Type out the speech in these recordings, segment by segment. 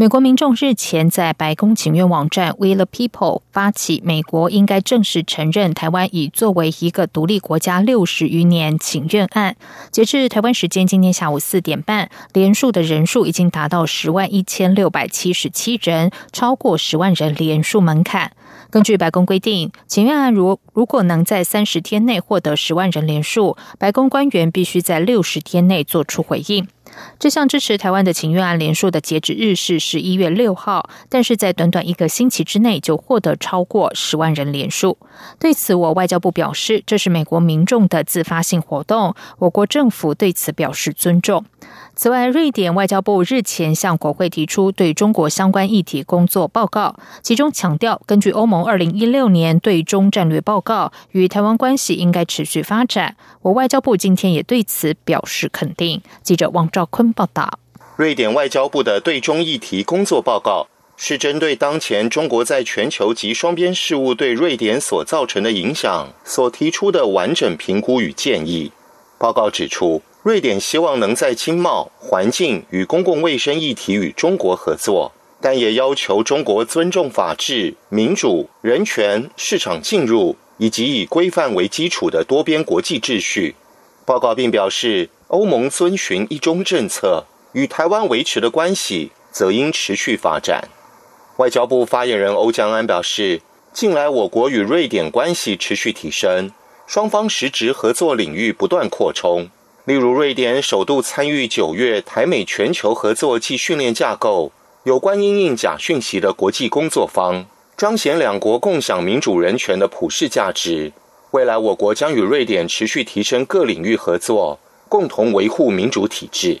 美国民众日前在白宫请愿网站 We the People 发起“美国应该正式承认台湾已作为一个独立国家六十余年”请愿案。截至台湾时间今天下午四点半，连署的人数已经达到十万一千六百七十七人，超过十万人连署门槛。根据白宫规定，请愿案如如果能在三十天内获得十万人连署，白宫官员必须在六十天内做出回应。这项支持台湾的情愿案连署的截止日是十一月六号，但是在短短一个星期之内就获得超过十万人连署。对此，我外交部表示，这是美国民众的自发性活动，我国政府对此表示尊重。此外，瑞典外交部日前向国会提出对中国相关议题工作报告，其中强调，根据欧盟二零一六年对中战略报告，与台湾关系应该持续发展。我外交部今天也对此表示肯定。记者王兆坤报道。瑞典外交部的对中议题工作报告是针对当前中国在全球及双边事务对瑞典所造成的影响所提出的完整评估与建议。报告指出。瑞典希望能在经贸、环境与公共卫生议题与中国合作，但也要求中国尊重法治、民主、人权、市场进入以及以规范为基础的多边国际秩序。报告并表示，欧盟遵循一中政策，与台湾维持的关系则应持续发展。外交部发言人欧江安表示，近来我国与瑞典关系持续提升，双方实质合作领域不断扩充。例如，瑞典首度参与九月台美全球合作暨训练架构有关因应假讯息的国际工作坊，彰显两国共享民主人权的普世价值。未来，我国将与瑞典持续提升各领域合作，共同维护民主体制。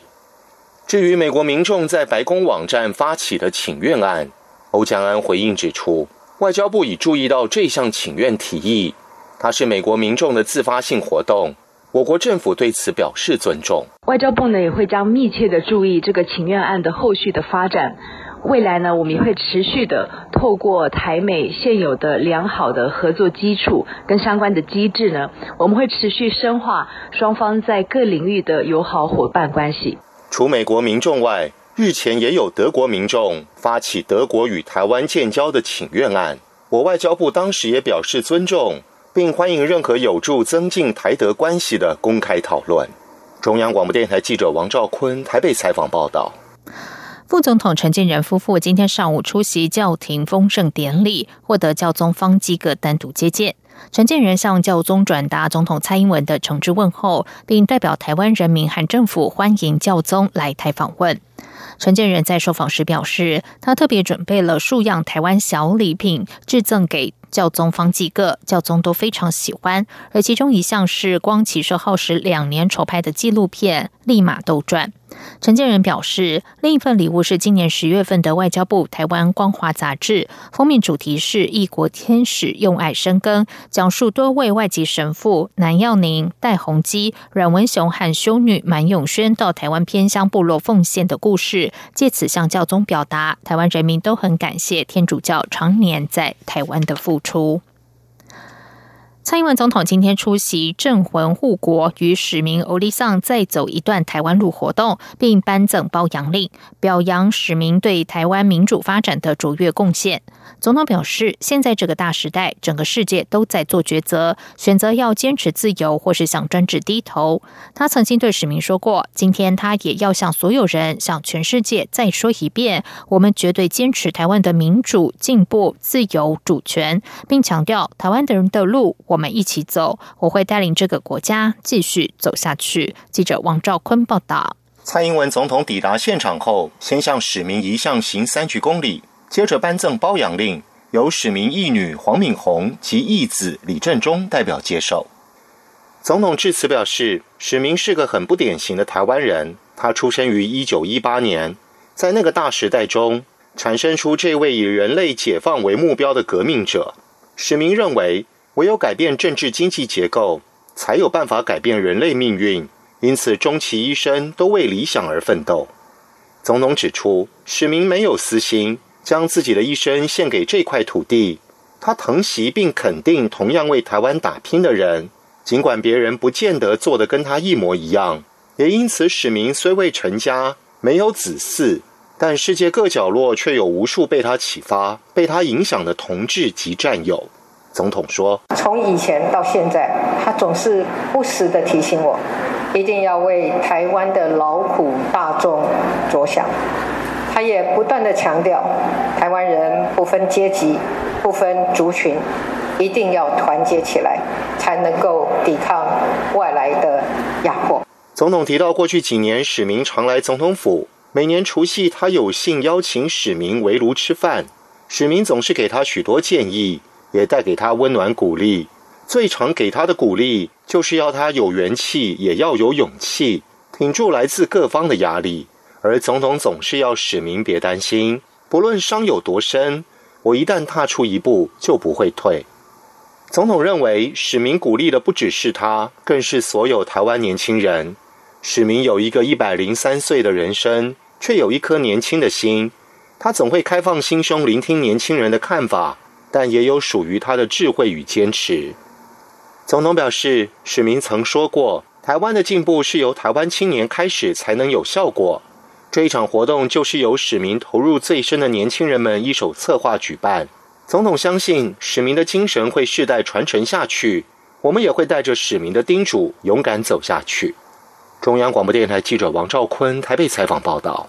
至于美国民众在白宫网站发起的请愿案，欧江安回应指出，外交部已注意到这项请愿提议，它是美国民众的自发性活动。我国政府对此表示尊重。外交部呢也会将密切的注意这个请愿案的后续的发展。未来呢，我们也会持续的透过台美现有的良好的合作基础跟相关的机制呢，我们会持续深化双方在各领域的友好伙伴关系。除美国民众外，日前也有德国民众发起德国与台湾建交的请愿案。我外交部当时也表示尊重。并欢迎任何有助增进台德关系的公开讨论。中央广播电台记者王兆坤台北采访报道。副总统陈建仁夫妇今天上午出席教廷丰盛典礼，获得教宗方济各单独接见。陈建仁向教宗转达总统蔡英文的诚挚问候，并代表台湾人民和政府欢迎教宗来台访问。陈建仁在受访时表示，他特别准备了数样台湾小礼品，致赠给。教宗方济各，教宗都非常喜欢，而其中一项是光启社耗时两年筹拍的纪录片《立马斗传》。陈建仁表示，另一份礼物是今年十月份的外交部台湾光华杂志，封面主题是“异国天使用爱生根”，讲述多位外籍神父南耀宁、戴宏基、阮文雄和修女满永轩到台湾偏乡部落奉献的故故事，借此向教宗表达台湾人民都很感谢天主教常年在台湾的付出。蔡英文总统今天出席镇魂护国与使民欧利桑再走一段台湾路活动，并颁赠褒扬令，表扬使民对台湾民主发展的卓越贡献。总统表示，现在这个大时代，整个世界都在做抉择，选择要坚持自由，或是向专制低头。他曾经对使民说过，今天他也要向所有人、向全世界再说一遍：我们绝对坚持台湾的民主、进步、自由、主权，并强调台湾的人的路。我我们一起走，我会带领这个国家继续走下去。记者王兆坤报道。蔡英文总统抵达现场后，先向史明遗像行三鞠躬礼，接着颁赠褒扬令，由史明义女黄敏红及义子李正中代表接受。总统致辞表示，史明是个很不典型的台湾人，他出生于一九一八年，在那个大时代中，产生出这位以人类解放为目标的革命者。史明认为。唯有改变政治经济结构，才有办法改变人类命运，因此终其一生都为理想而奋斗。总统指出，史明没有私心，将自己的一生献给这块土地。他疼惜并肯定同样为台湾打拼的人，尽管别人不见得做得跟他一模一样。也因此，史明虽未成家，没有子嗣，但世界各角落却有无数被他启发、被他影响的同志及战友。总统说：“从以前到现在，他总是不时的提醒我，一定要为台湾的劳苦大众着想。他也不断的强调，台湾人不分阶级、不分族群，一定要团结起来，才能够抵抗外来的压迫。”总统提到，过去几年史明常来总统府，每年除夕他有幸邀请史明围炉吃饭，史明总是给他许多建议。也带给他温暖鼓励，最常给他的鼓励就是要他有元气，也要有勇气，挺住来自各方的压力。而总统总是要史明别担心，不论伤有多深，我一旦踏出一步就不会退。总统认为史明鼓励的不只是他，更是所有台湾年轻人。史明有一个一百零三岁的人生，却有一颗年轻的心，他总会开放心胸，聆听年轻人的看法。但也有属于他的智慧与坚持。总统表示，史明曾说过，台湾的进步是由台湾青年开始才能有效果。这一场活动就是由史明投入最深的年轻人们一手策划举办。总统相信，史明的精神会世代传承下去。我们也会带着史明的叮嘱，勇敢走下去。中央广播电台记者王兆坤台北采访报道。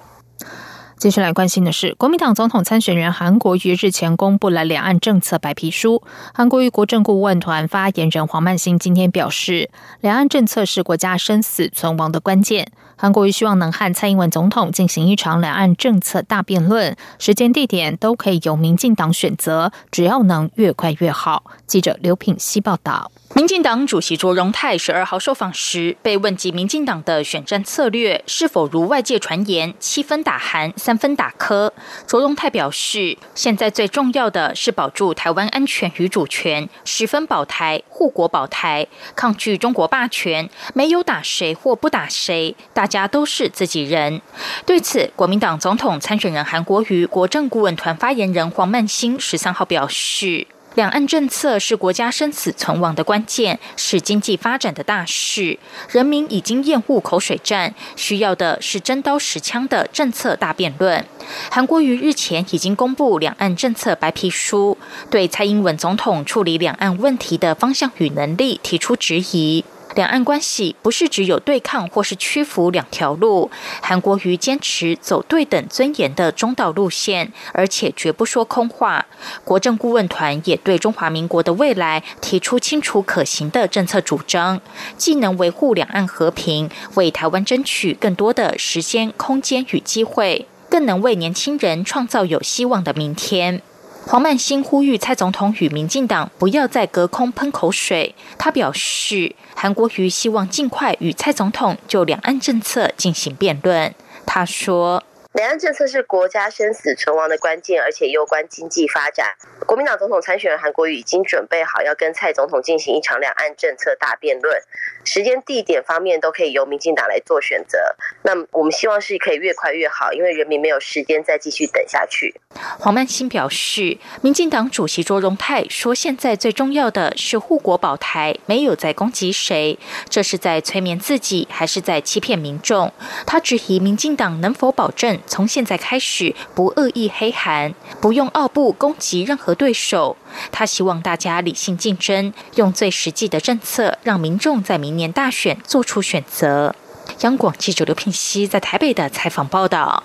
接下来关心的是，国民党总统参选人韩国瑜日前公布了两岸政策白皮书。韩国瑜国政顾问团发言人黄曼兴今天表示，两岸政策是国家生死存亡的关键。韩国瑜希望能和蔡英文总统进行一场两岸政策大辩论，时间地点都可以由民进党选择，只要能越快越好。记者刘品希报道。民进党主席卓荣泰十二号受访时，被问及民进党的选战策略是否如外界传言七分打韩、三分打科，卓荣泰表示，现在最重要的是保住台湾安全与主权，十分保台、护国保台，抗拒中国霸权，没有打谁或不打谁，大家都是自己人。对此，国民党总统参选人韩国瑜国政顾问团发言人黄曼兴十三号表示。两岸政策是国家生死存亡的关键，是经济发展的大事。人民已经厌恶口水战，需要的是真刀实枪的政策大辩论。韩国瑜日前已经公布两岸政策白皮书，对蔡英文总统处理两岸问题的方向与能力提出质疑。两岸关系不是只有对抗或是屈服两条路，韩国瑜坚持走对等尊严的中道路线，而且绝不说空话。国政顾问团也对中华民国的未来提出清楚可行的政策主张，既能维护两岸和平，为台湾争取更多的时间、空间与机会，更能为年轻人创造有希望的明天。黄曼兴呼吁蔡总统与民进党不要再隔空喷口水。他表示，韩国瑜希望尽快与蔡总统就两岸政策进行辩论。他说。两岸政策是国家生死存亡的关键，而且攸关经济发展。国民党总统参选人韩国瑜已经准备好要跟蔡总统进行一场两岸政策大辩论，时间、地点方面都可以由民进党来做选择。那我们希望是可以越快越好，因为人民没有时间再继续等下去。黄曼新表示，民进党主席卓荣泰说，现在最重要的是护国保台，没有在攻击谁，这是在催眠自己，还是在欺骗民众？他质疑民进党能否保证。从现在开始，不恶意黑韩，不用傲步攻击任何对手。他希望大家理性竞争，用最实际的政策，让民众在明年大选做出选择。央广记者刘聘熙在台北的采访报道。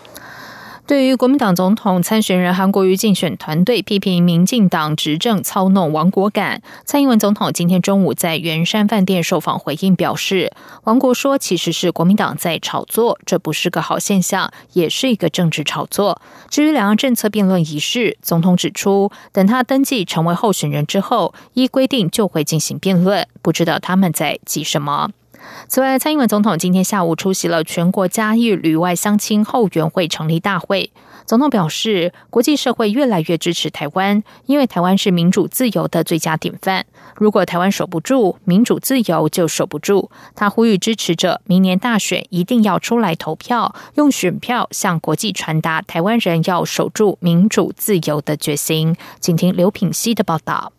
对于国民党总统参选人韩国瑜竞选团队批评民进党执政操弄亡国感，蔡英文总统今天中午在圆山饭店受访回应表示：“王国说其实是国民党在炒作，这不是个好现象，也是一个政治炒作。”至于两岸政策辩论仪式，总统指出，等他登记成为候选人之后，依规定就会进行辩论，不知道他们在急什么。此外，蔡英文总统今天下午出席了全国嘉义旅外乡亲后援会成立大会。总统表示，国际社会越来越支持台湾，因为台湾是民主自由的最佳典范。如果台湾守不住民主自由，就守不住。他呼吁支持者，明年大选一定要出来投票，用选票向国际传达台湾人要守住民主自由的决心。请听刘品熙的报道。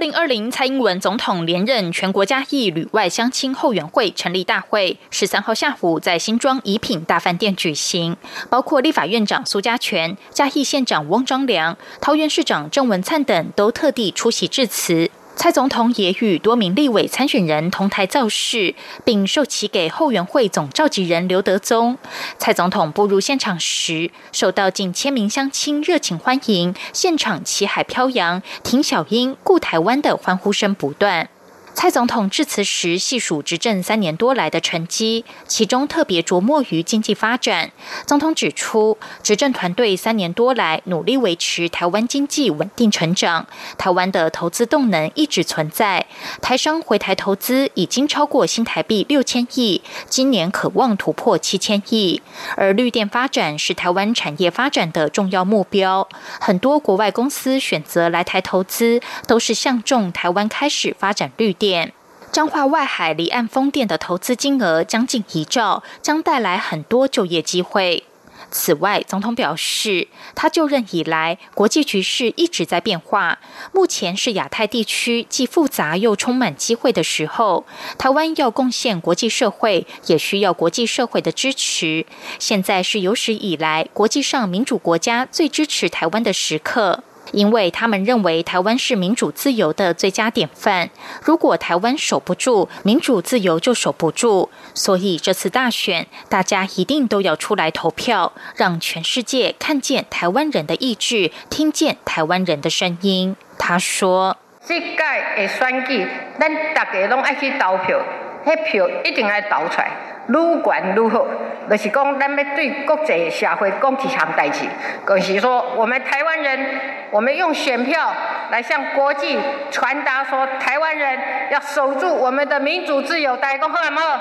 零二零蔡英文总统连任全国嘉义旅外乡亲后援会成立大会，十三号下午在新庄怡品大饭店举行，包括立法院长苏家全、嘉义县长翁章良、桃园市长郑文灿等都特地出席致辞。蔡总统也与多名立委参选人同台造势，并授旗给后援会总召集人刘德宗。蔡总统步入现场时，受到近千名乡亲热情欢迎，现场旗海飘扬，挺小英、顾台湾的欢呼声不断。蔡总统致辞时细数执政三年多来的成绩，其中特别琢磨于经济发展。总统指出，执政团队三年多来努力维持台湾经济稳定成长，台湾的投资动能一直存在，台商回台投资已经超过新台币六千亿，今年渴望突破七千亿。而绿电发展是台湾产业发展的重要目标，很多国外公司选择来台投资，都是相中台湾开始发展绿。电彰化外海离岸风电的投资金额将近一兆，将带来很多就业机会。此外，总统表示，他就任以来，国际局势一直在变化，目前是亚太地区既复杂又充满机会的时候。台湾要贡献国际社会，也需要国际社会的支持。现在是有史以来国际上民主国家最支持台湾的时刻。因为他们认为台湾是民主自由的最佳典范，如果台湾守不住民主自由，就守不住。所以这次大选，大家一定都要出来投票，让全世界看见台湾人的意志，听见台湾人的声音。他说：“这届的选举，咱大家拢爱去投票，迄票一定要投出来。”愈管愈好，就是讲咱要对国际社会讲一项代志，就是说我们台湾人，我们用选票来向国际传达说，台湾人要守住我们的民主自由，大家讲好唔好？好。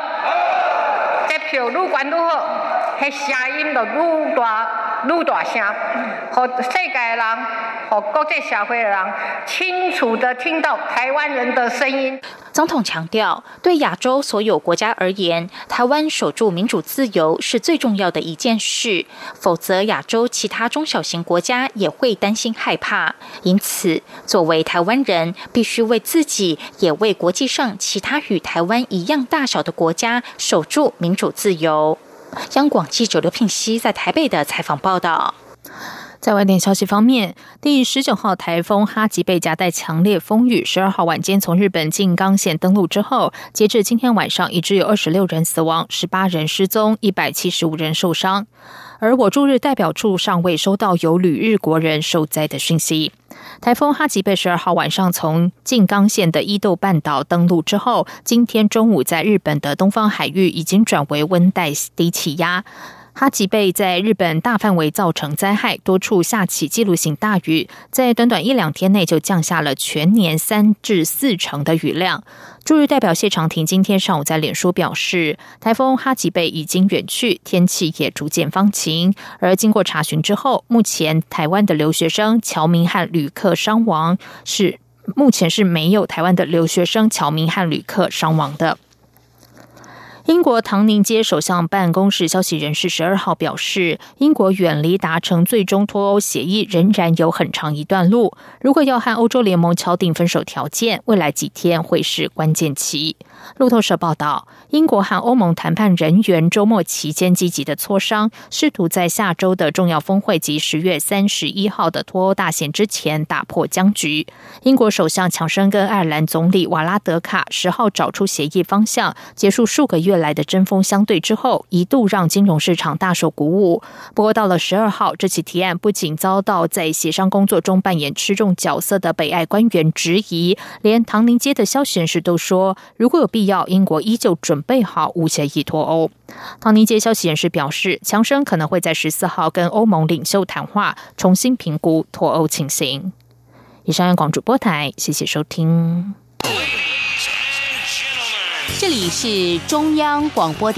这票愈管愈好，迄声音就愈大愈大声，和世界的人。和国际社会的人清楚的听到台湾人的声音。总统强调，对亚洲所有国家而言，台湾守住民主自由是最重要的一件事，否则亚洲其他中小型国家也会担心害怕。因此，作为台湾人，必须为自己，也为国际上其他与台湾一样大小的国家守住民主自由。央广记者刘聘熙在台北的采访报道。在外电消息方面，第十九号台风哈吉贝夹带强烈风雨，十二号晚间从日本静冈县登陆之后，截至今天晚上，已知有二十六人死亡，十八人失踪，一百七十五人受伤。而我驻日代表处尚未收到有旅日国人受灾的讯息。台风哈吉贝十二号晚上从静冈县的伊豆半岛登陆之后，今天中午在日本的东方海域已经转为温带低气压。哈吉贝在日本大范围造成灾害，多处下起记录性大雨，在短短一两天内就降下了全年三至四成的雨量。驻日代表谢长廷今天上午在脸书表示，台风哈吉贝已经远去，天气也逐渐放晴。而经过查询之后，目前台湾的留学生、侨民和旅客伤亡是目前是没有台湾的留学生、侨民和旅客伤亡的。英国唐宁街首相办公室消息人士十二号表示，英国远离达成最终脱欧协议仍然有很长一段路。如果要和欧洲联盟敲定分手条件，未来几天会是关键期。路透社报道，英国和欧盟谈判人员周末期间积极的磋商，试图在下周的重要峰会及十月三十一号的脱欧大选之前打破僵局。英国首相强生跟爱尔兰总理瓦拉德卡十号找出协议方向，结束数个月。来的针锋相对之后，一度让金融市场大受鼓舞。不过到了十二号，这起提案不仅遭到在协商工作中扮演吃重角色的北爱官员质疑，连唐宁街的消息人士都说，如果有必要，英国依旧准备好无协议脱欧。唐宁街消息人士表示，强生可能会在十四号跟欧盟领袖谈话，重新评估脱欧情形。以上央广主播台，谢谢收听。这里是中央广播。